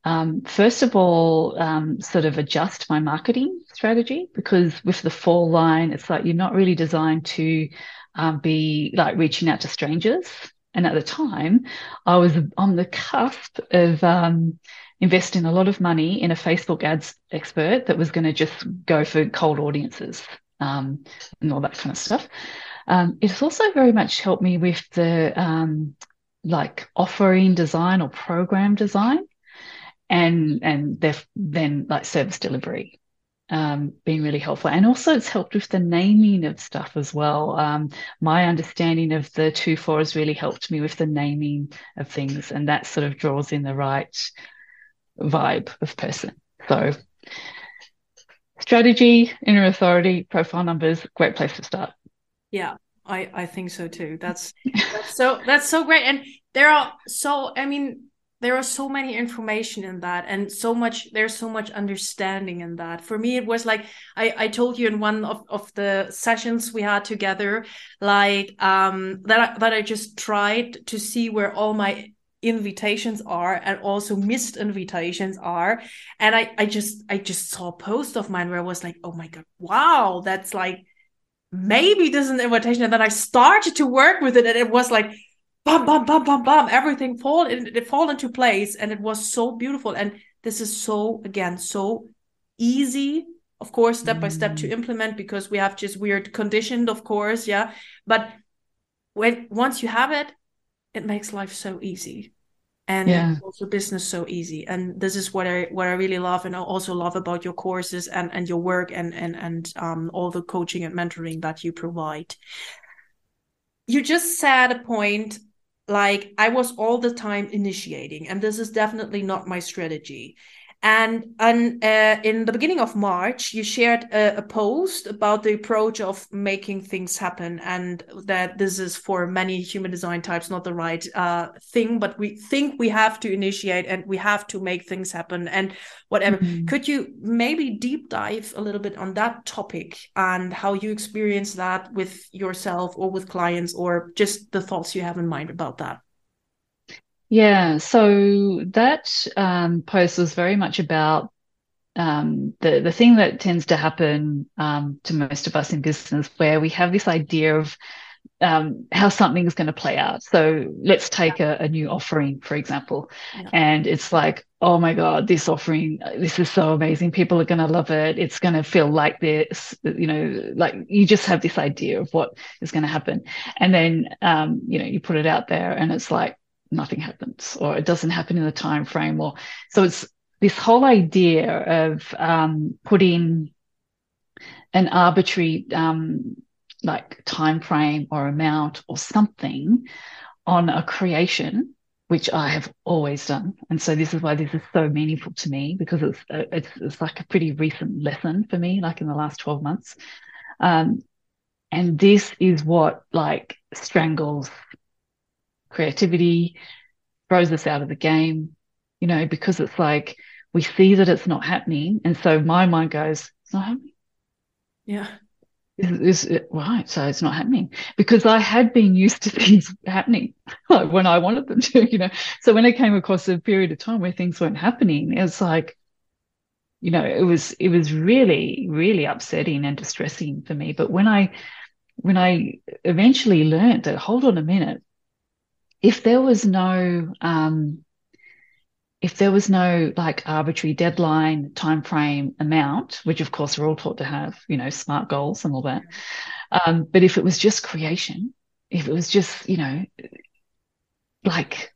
Um, first of all, um, sort of adjust my marketing strategy because with the four line, it's like you're not really designed to um, be like reaching out to strangers. And at the time, I was on the cusp of um, investing a lot of money in a Facebook ads expert that was going to just go for cold audiences um, and all that kind of stuff. Um, it's also very much helped me with the um, like offering design or program design and and then like service delivery um, being really helpful. And also, it's helped with the naming of stuff as well. Um, my understanding of the two four has really helped me with the naming of things, and that sort of draws in the right vibe of person. So, strategy, inner authority, profile numbers, great place to start. Yeah, I I think so too. That's that's so that's so great, and there are so I mean there are so many information in that and so much there's so much understanding in that. For me it was like i i told you in one of, of the sessions we had together like um that I, that i just tried to see where all my invitations are and also missed invitations are. And i i just i just saw a post of mine where i was like oh my god wow that's like maybe this is an invitation. And then i started to work with it and it was like bam, bam, bam, bam, bam, everything fall in, it fall into place, and it was so beautiful. And this is so again so easy, of course, step by step to implement because we have just weird conditioned, of course, yeah. But when once you have it, it makes life so easy and yeah. also business so easy and this is what i what i really love and i also love about your courses and and your work and and and um all the coaching and mentoring that you provide you just said a point like I was all the time initiating, and this is definitely not my strategy. And, and uh, in the beginning of March, you shared a, a, post about the approach of making things happen, and that this is for many human design types not the right uh, thing, but we think we have to initiate and we have to make things happen and whatever. Mm-hmm. Could you maybe deep dive a little bit on that topic and how you experience that with yourself or with clients, or just the thoughts you have in mind about that? Yeah, so that um, post was very much about um, the the thing that tends to happen um, to most of us in business, where we have this idea of um, how something is going to play out. So let's take a, a new offering, for example, yeah. and it's like, oh my god, this offering, this is so amazing. People are going to love it. It's going to feel like this, you know, like you just have this idea of what is going to happen, and then um, you know you put it out there, and it's like nothing happens or it doesn't happen in the time frame or so it's this whole idea of um, putting an arbitrary um, like time frame or amount or something on a creation which I have always done. And so this is why this is so meaningful to me because it's it's, it's like a pretty recent lesson for me, like in the last 12 months. Um, and this is what like strangles creativity, throws us out of the game, you know, because it's like we see that it's not happening. And so my mind goes, it's not happening. Yeah. Is, is right. So it's not happening because I had been used to things happening like when I wanted them to, you know. So when I came across a period of time where things weren't happening, it's like, you know, it was it was really, really upsetting and distressing for me. But when I when I eventually learned that, hold on a minute, if there was no um, if there was no like arbitrary deadline time frame amount which of course we're all taught to have you know smart goals and all that um, but if it was just creation if it was just you know like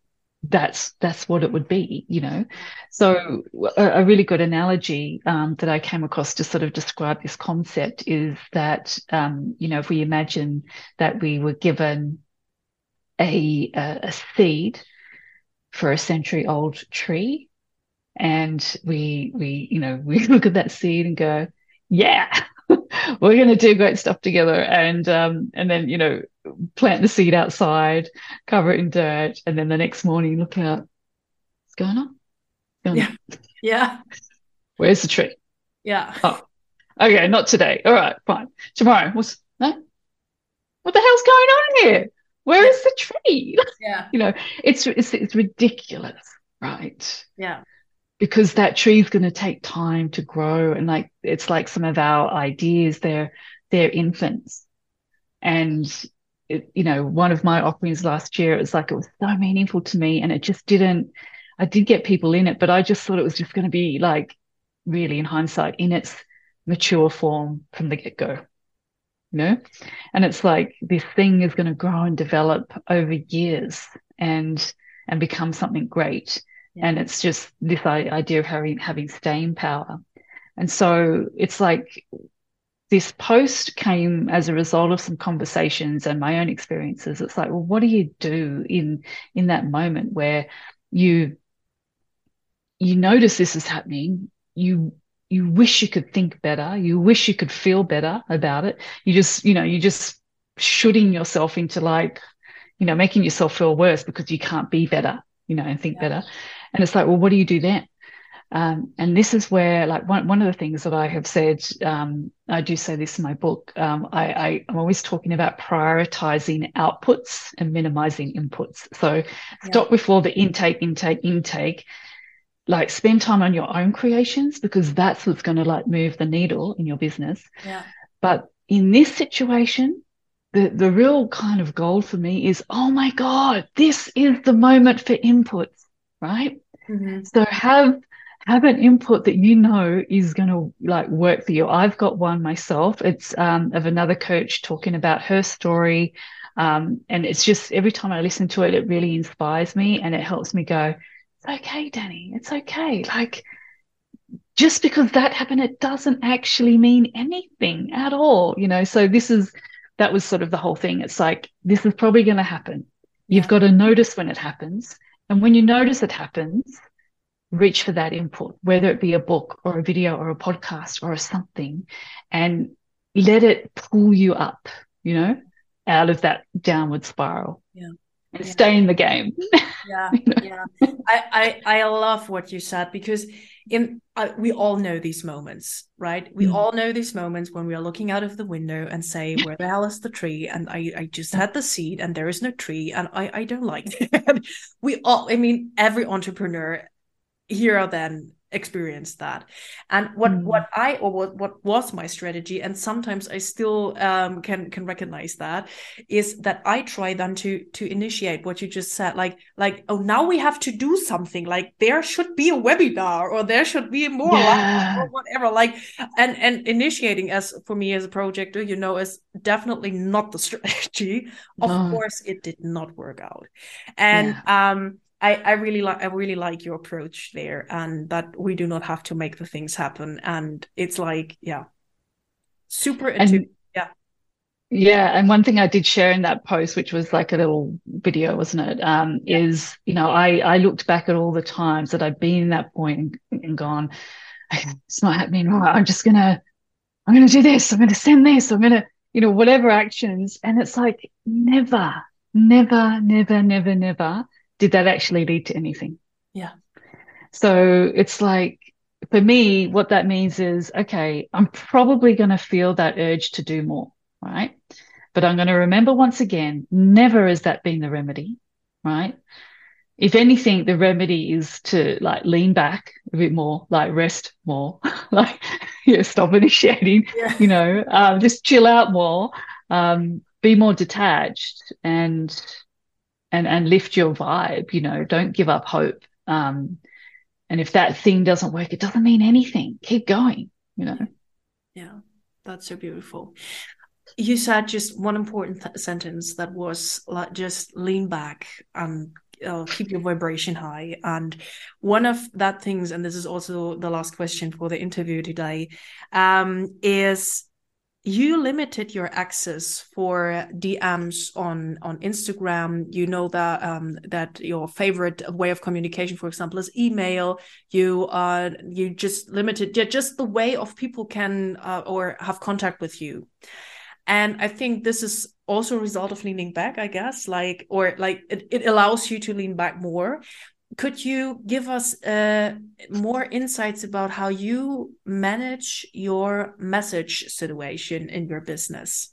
that's that's what it would be you know? So a, a really good analogy um, that i came across to sort of describe this concept is that um, you know if we imagine that we were given a, a, seed for a century old tree. And we we you know we look at that seed and go yeah we're going to do great stuff together. And um and then you know plant the seed outside cover it in dirt and then the next morning look out what's going on? Going yeah. on? yeah. Where's the tree? Yeah. Oh okay not today. All right fine. Tomorrow? What's no? What the hell's going on here where is the tree? Yeah. You know it's it's it's ridiculous right? Yeah. Because that tree is going to take time to grow and like it's like some of our ideas they're they're infants. And it, you know one of my offerings last year it was like it was so meaningful to me and it just didn't i did get people in it but i just thought it was just going to be like really in hindsight in its mature form from the get-go you know and it's like this thing is going to grow and develop over years and and become something great and it's just this idea of having having staying power. And so it's like this post came as a result of some conversations and my own experiences. It's like, well, what do you do in in that moment where you you notice this is happening, you you wish you could think better, you wish you could feel better about it. You just, you know, you just shooting yourself into like, you know, making yourself feel worse because you can't be better, you know, and think yeah. better. And it's like, well, what do you do then? Um, and this is where, like, one, one of the things that I have said, um, I do say this in my book. Um, I, I, am always talking about prioritizing outputs and minimizing inputs. So yeah. stop before the intake, intake, intake. Like, spend time on your own creations because that's what's going to like move the needle in your business. Yeah. But in this situation, the, the real kind of goal for me is, oh my God, this is the moment for inputs, right? Mm-hmm. So have have an input that you know is going to like work for you. I've got one myself. It's um, of another coach talking about her story. Um, and it's just every time I listen to it, it really inspires me and it helps me go, okay, Dani. It's okay. Like just because that happened, it doesn't actually mean anything at all, you know? So this is, that was sort of the whole thing. It's like, this is probably going to happen. You've yeah. got to notice when it happens and when you notice it happens, reach for that input, whether it be a book or a video or a podcast or a something, and let it pull you up, you know, out of that downward spiral. Yeah. Yeah. stay in the game. yeah. you know? Yeah. I, I I love what you said because in uh, we all know these moments right we mm. all know these moments when we are looking out of the window and say where the hell is the tree and i i just had the seed and there is no tree and i i don't like it we all i mean every entrepreneur here or then experienced that and what mm. what i or what what was my strategy and sometimes i still um, can can recognize that is that i try then to to initiate what you just said like like oh now we have to do something like there should be a webinar or there should be more yeah. or whatever like and and initiating as for me as a project you know is definitely not the strategy of no. course it did not work out and yeah. um I, I really like I really like your approach there and that we do not have to make the things happen. And it's like yeah super and, yeah. Yeah and one thing I did share in that post which was like a little video wasn't it? Um yeah. is you know I I looked back at all the times that I've been in that point and, and gone it's not happening right I'm just gonna I'm gonna do this I'm gonna send this I'm gonna you know whatever actions. And it's like never never never never never did that actually lead to anything? Yeah. So it's like, for me, what that means is, okay, I'm probably going to feel that urge to do more, right? But I'm going to remember once again, never has that been the remedy, right? If anything, the remedy is to like lean back a bit more, like rest more, like you know, stop initiating, yeah. you know, um, just chill out more, um, be more detached and and and lift your vibe you know don't give up hope. Um and if that thing doesn't work it doesn't mean anything. Keep going you know? Yeah that's so beautiful. You said just one important th- sentence that was like just lean back and uh, keep your vibration high. And one of that things and this is also the last question for the interview today um, is you limited your access for DMs on on Instagram. You know that um, that your favorite way of communication, for example, is email. You uh you just limited yeah, just the way of people can uh, or have contact with you. And I think this is also a result of leaning back, I guess, like or like it, it allows you to lean back more could you give us uh, more insights about how you manage your message situation in your business?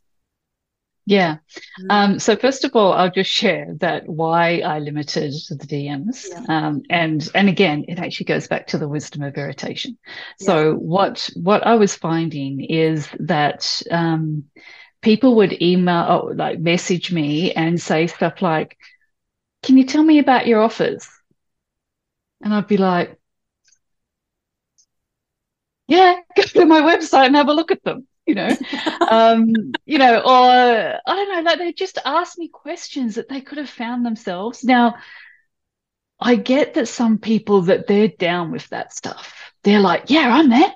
Yeah. Mm. Um, so first of all, I'll just share that why I limited the DMs. Yeah. Um, and and again, it actually goes back to the wisdom of irritation. Yeah. So what what I was finding is that um, people would email or oh, like message me and say stuff like, "Can you tell me about your offers?" And I'd be like, yeah, go to my website and have a look at them, you know, um, you know, or I don't know, like they just ask me questions that they could have found themselves. Now, I get that some people that they're down with that stuff. They're like, yeah, I'm there.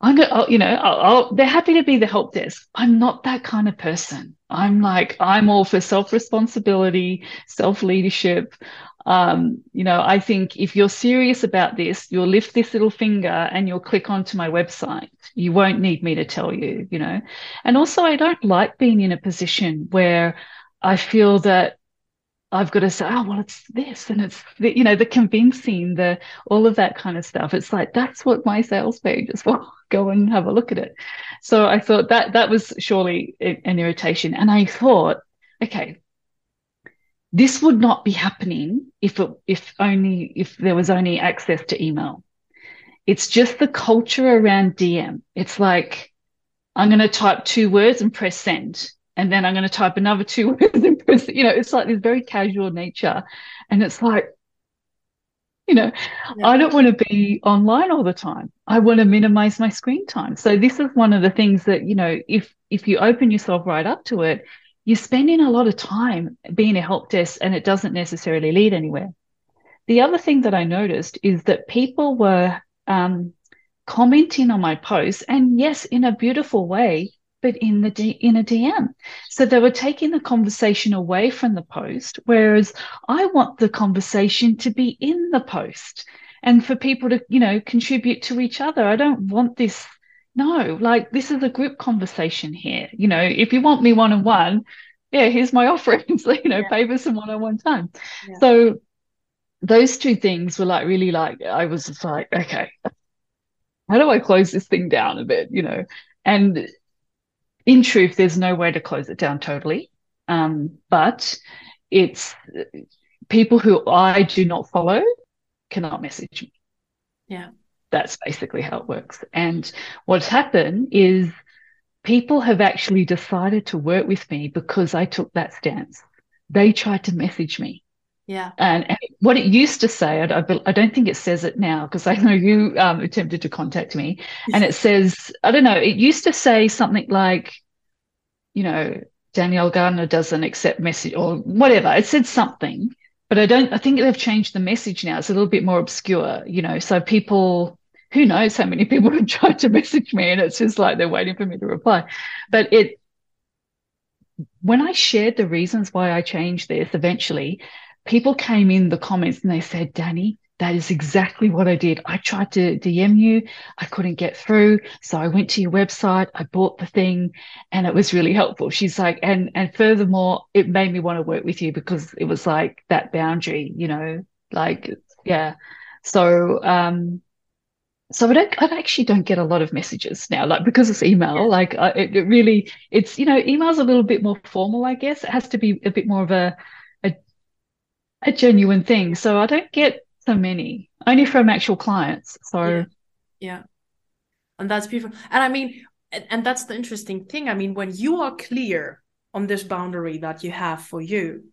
I'm to, you know, I'll, I'll, they're happy to be the help desk. I'm not that kind of person. I'm like, I'm all for self responsibility, self leadership. Um, you know, I think if you're serious about this, you'll lift this little finger and you'll click onto my website. You won't need me to tell you, you know. And also, I don't like being in a position where I feel that I've got to say, oh, well, it's this and it's, the, you know, the convincing, the, all of that kind of stuff. It's like, that's what my sales page is for. Go and have a look at it. So I thought that that was surely an irritation. And I thought, okay, this would not be happening if it, if only if there was only access to email. It's just the culture around DM. It's like I'm going to type two words and press send, and then I'm going to type another two words and press. You know, it's like this very casual nature, and it's like, you know, yeah. I don't want to be online all the time. I want to minimize my screen time. So this is one of the things that you know, if if you open yourself right up to it, you're spending a lot of time being a help desk and it doesn't necessarily lead anywhere. The other thing that I noticed is that people were um, commenting on my posts, and yes, in a beautiful way, but in the D- in a DM. So they were taking the conversation away from the post, whereas I want the conversation to be in the post and for people to, you know, contribute to each other. I don't want this no, like this is a group conversation here. You know, if you want me one on one, yeah, here's my offerings, you know, yeah. pay for some one on one time. Yeah. So those two things were like really like, I was just like, okay, how do I close this thing down a bit, you know? And in truth, there's no way to close it down totally. Um, but it's people who I do not follow cannot message me. Yeah that's basically how it works. And what's happened is people have actually decided to work with me because I took that stance. They tried to message me. Yeah. And, and what it used to say, I, I, don't think it says it now because I know you um, attempted to contact me. And it says, I don't know, it used to say something like, you know, Danielle Gardner doesn't accept message or whatever. It said something, but I don't, I think they've changed the message now. It's a little bit more obscure, you know, so people who knows how many people have tried to message me and it's just like they're waiting for me to reply. But it, when I shared the reasons why I changed this eventually, people came in the comments and they said, Dani, that is exactly what I did. I tried to DM you. I couldn't get through. So I went to your website. I bought the thing and it was really helpful. She's like, and, and furthermore, it made me want to work with you because it was like that boundary, you know, like, yeah. So, um, so I don't, I actually don't get a lot of messages now, like because it's email. Yeah. Like I, it, it, really, it's you know, email's a little bit more formal, I guess. It has to be a bit more of a, a, a genuine thing. So I don't get so many, only from actual clients. So yeah, yeah. and that's beautiful. And I mean, and, and that's the interesting thing. I mean, when you are clear on this boundary that you have for you,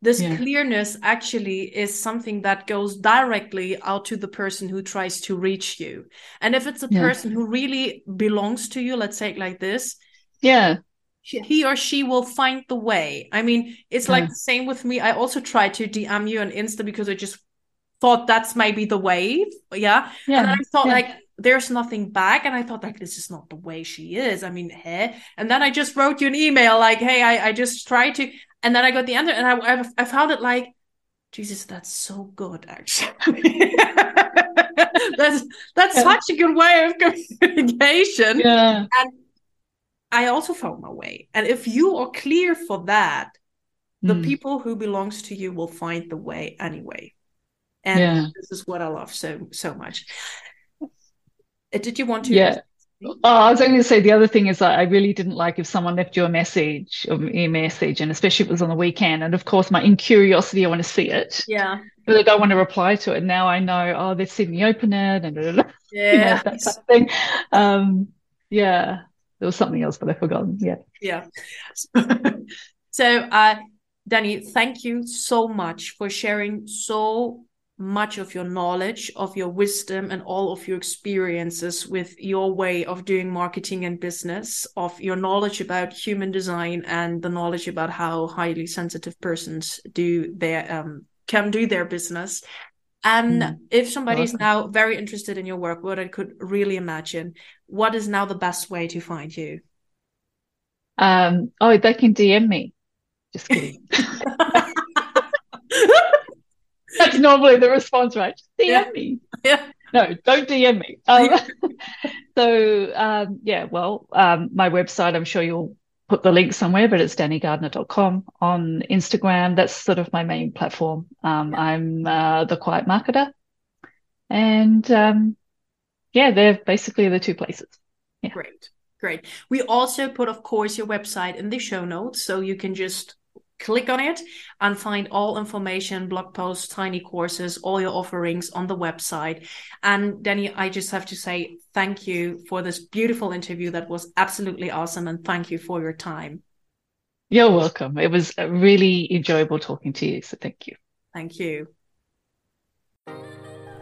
this yeah. clearness actually is something that goes directly out to the person who tries to reach you and if it's a yeah. person who really belongs to you let's say it like this yeah he or she will find the way i mean it's yeah. like the same with me i also tried to dm you on insta because i just thought that's maybe the way yeah, yeah. and i thought like there's nothing back. And I thought like, this is not the way she is. I mean, hey. And then I just wrote you an email like, hey, I, I just tried to, and then I got the answer and I, I, found it like, Jesus, that's so good, actually. that's that's yeah. such a good way of communication. Yeah. And I also found my way. And if you are clear for that, the mm. people who belongs to you will find the way anyway. And yeah. this is what I love so so much. Uh, did you want to? Yeah. Oh, I was only going to say the other thing is I really didn't like if someone left you a message or a message, and especially if it was on the weekend. And of course, my in curiosity, I want to see it. Yeah. But I don't want to reply to it. And Now I know, oh, they've seen me open it, and yeah, you know, that kind of thing. Um, yeah, there was something else, but I've forgotten. Yeah. Yeah. so, uh, Dani, thank you so much for sharing so much of your knowledge, of your wisdom, and all of your experiences with your way of doing marketing and business, of your knowledge about human design and the knowledge about how highly sensitive persons do their um, can do their business. And mm. if somebody is now very interested in your work, what I could really imagine, what is now the best way to find you? Um, oh, they can DM me. Just kidding. That's normally the response, right? DM yeah. me. Yeah. No, don't DM me. Um, so, um, yeah, well, um, my website, I'm sure you'll put the link somewhere, but it's danigardner.com on Instagram. That's sort of my main platform. Um, yeah. I'm uh, the quiet marketer. And um, yeah, they're basically the two places. Yeah. Great. Great. We also put, of course, your website in the show notes so you can just click on it and find all information, blog posts, tiny courses, all your offerings on the website. And Dani, I just have to say thank you for this beautiful interview. That was absolutely awesome. And thank you for your time. You're welcome. It was really enjoyable talking to you. So thank you. Thank you.